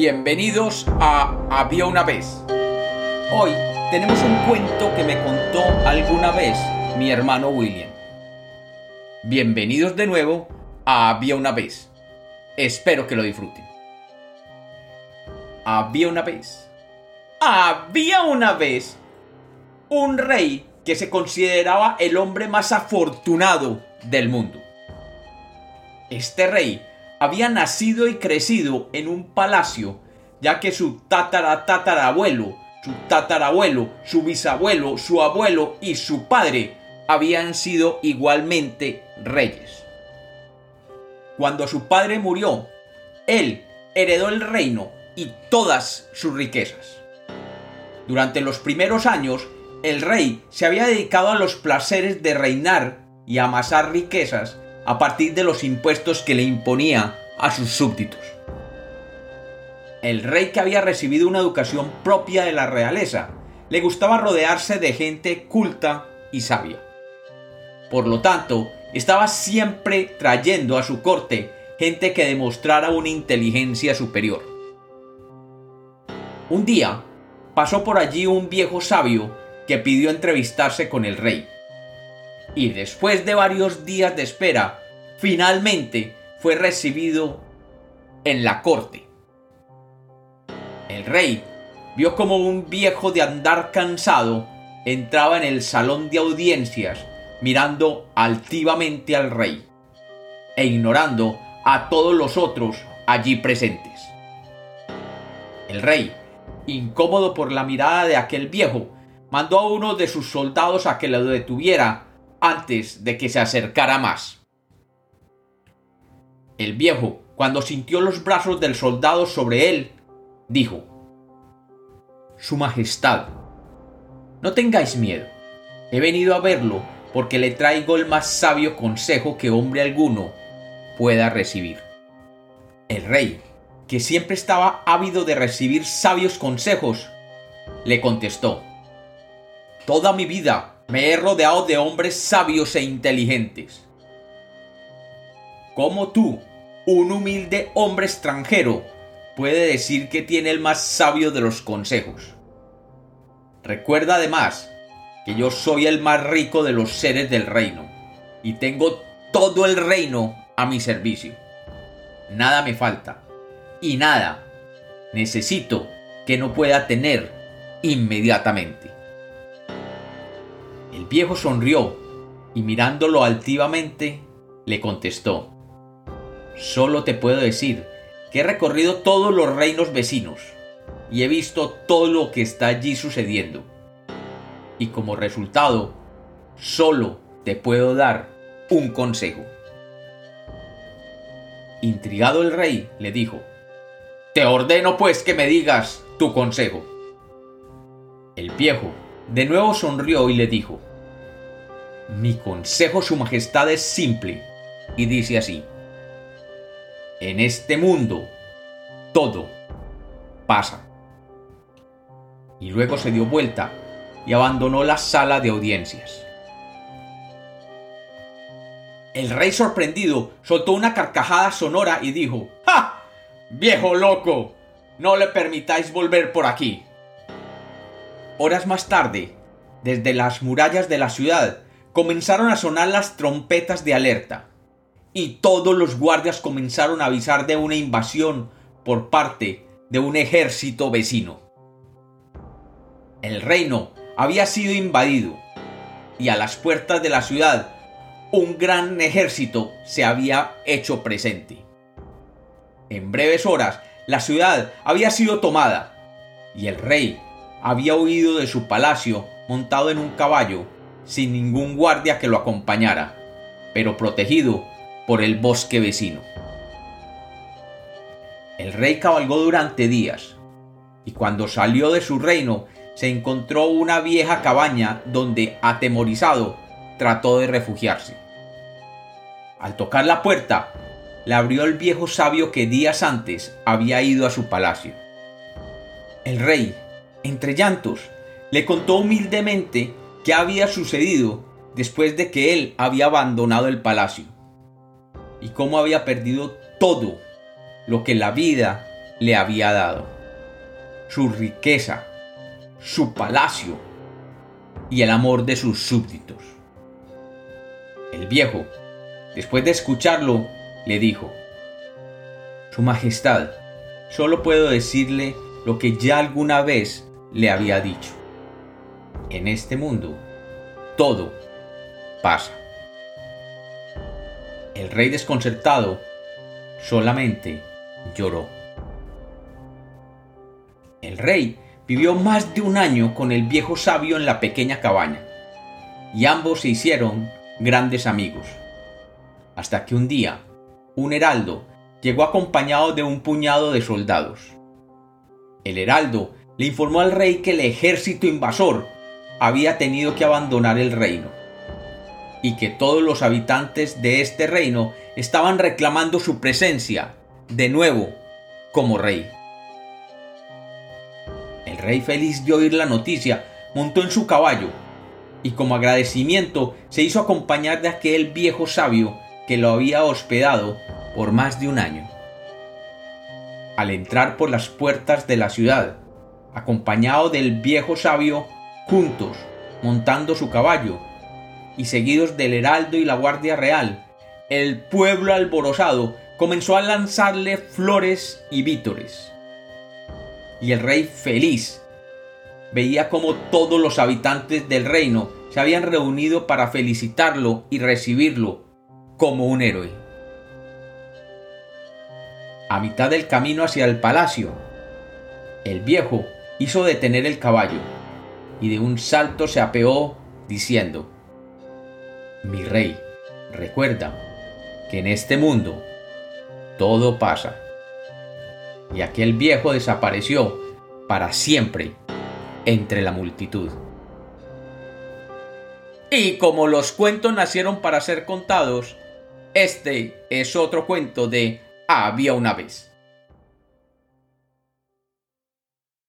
Bienvenidos a Había una vez. Hoy tenemos un cuento que me contó alguna vez mi hermano William. Bienvenidos de nuevo a Había una vez. Espero que lo disfruten. Había una vez. Había una vez un rey que se consideraba el hombre más afortunado del mundo. Este rey había nacido y crecido en un palacio, ya que su tatara tatarabuelo, su tatarabuelo, su bisabuelo, su abuelo y su padre habían sido igualmente reyes. Cuando su padre murió, él heredó el reino y todas sus riquezas. Durante los primeros años, el rey se había dedicado a los placeres de reinar y amasar riquezas a partir de los impuestos que le imponía a sus súbditos. El rey que había recibido una educación propia de la realeza, le gustaba rodearse de gente culta y sabia. Por lo tanto, estaba siempre trayendo a su corte gente que demostrara una inteligencia superior. Un día, pasó por allí un viejo sabio que pidió entrevistarse con el rey. Y después de varios días de espera, finalmente fue recibido en la corte. El rey vio como un viejo de andar cansado entraba en el salón de audiencias mirando altivamente al rey e ignorando a todos los otros allí presentes. El rey, incómodo por la mirada de aquel viejo, mandó a uno de sus soldados a que lo detuviera antes de que se acercara más. El viejo, cuando sintió los brazos del soldado sobre él, dijo, Su Majestad, no tengáis miedo, he venido a verlo porque le traigo el más sabio consejo que hombre alguno pueda recibir. El rey, que siempre estaba ávido de recibir sabios consejos, le contestó, Toda mi vida me he rodeado de hombres sabios e inteligentes. ¿Cómo tú, un humilde hombre extranjero, puede decir que tiene el más sabio de los consejos? Recuerda además que yo soy el más rico de los seres del reino y tengo todo el reino a mi servicio. Nada me falta y nada necesito que no pueda tener inmediatamente. El viejo sonrió y mirándolo altivamente le contestó, Solo te puedo decir que he recorrido todos los reinos vecinos y he visto todo lo que está allí sucediendo. Y como resultado, solo te puedo dar un consejo. Intrigado el rey le dijo, Te ordeno pues que me digas tu consejo. El viejo de nuevo sonrió y le dijo, Mi consejo, Su Majestad, es simple y dice así, En este mundo, todo pasa. Y luego se dio vuelta y abandonó la sala de audiencias. El rey sorprendido soltó una carcajada sonora y dijo, ¡Ja! ¡Viejo loco! No le permitáis volver por aquí. Horas más tarde, desde las murallas de la ciudad, comenzaron a sonar las trompetas de alerta, y todos los guardias comenzaron a avisar de una invasión por parte de un ejército vecino. El reino había sido invadido, y a las puertas de la ciudad un gran ejército se había hecho presente. En breves horas la ciudad había sido tomada, y el rey había huido de su palacio montado en un caballo, sin ningún guardia que lo acompañara, pero protegido por el bosque vecino. El rey cabalgó durante días, y cuando salió de su reino se encontró una vieja cabaña donde, atemorizado, trató de refugiarse. Al tocar la puerta, le abrió el viejo sabio que días antes había ido a su palacio. El rey, entre llantos, le contó humildemente qué había sucedido después de que él había abandonado el palacio y cómo había perdido todo lo que la vida le había dado. Su riqueza, su palacio y el amor de sus súbditos. El viejo, después de escucharlo, le dijo, Su Majestad, solo puedo decirle lo que ya alguna vez le había dicho. En este mundo, todo pasa. El rey desconcertado solamente lloró. El rey vivió más de un año con el viejo sabio en la pequeña cabaña, y ambos se hicieron grandes amigos, hasta que un día un heraldo llegó acompañado de un puñado de soldados. El heraldo le informó al rey que el ejército invasor había tenido que abandonar el reino y que todos los habitantes de este reino estaban reclamando su presencia de nuevo como rey. El rey feliz de oír la noticia montó en su caballo y como agradecimiento se hizo acompañar de aquel viejo sabio que lo había hospedado por más de un año. Al entrar por las puertas de la ciudad, acompañado del viejo sabio, juntos, montando su caballo, y seguidos del heraldo y la guardia real, el pueblo alborozado comenzó a lanzarle flores y vítores. Y el rey feliz veía como todos los habitantes del reino se habían reunido para felicitarlo y recibirlo como un héroe. A mitad del camino hacia el palacio, el viejo hizo detener el caballo y de un salto se apeó diciendo, mi rey, recuerda que en este mundo todo pasa. Y aquel viejo desapareció para siempre entre la multitud. Y como los cuentos nacieron para ser contados, este es otro cuento de Había una vez.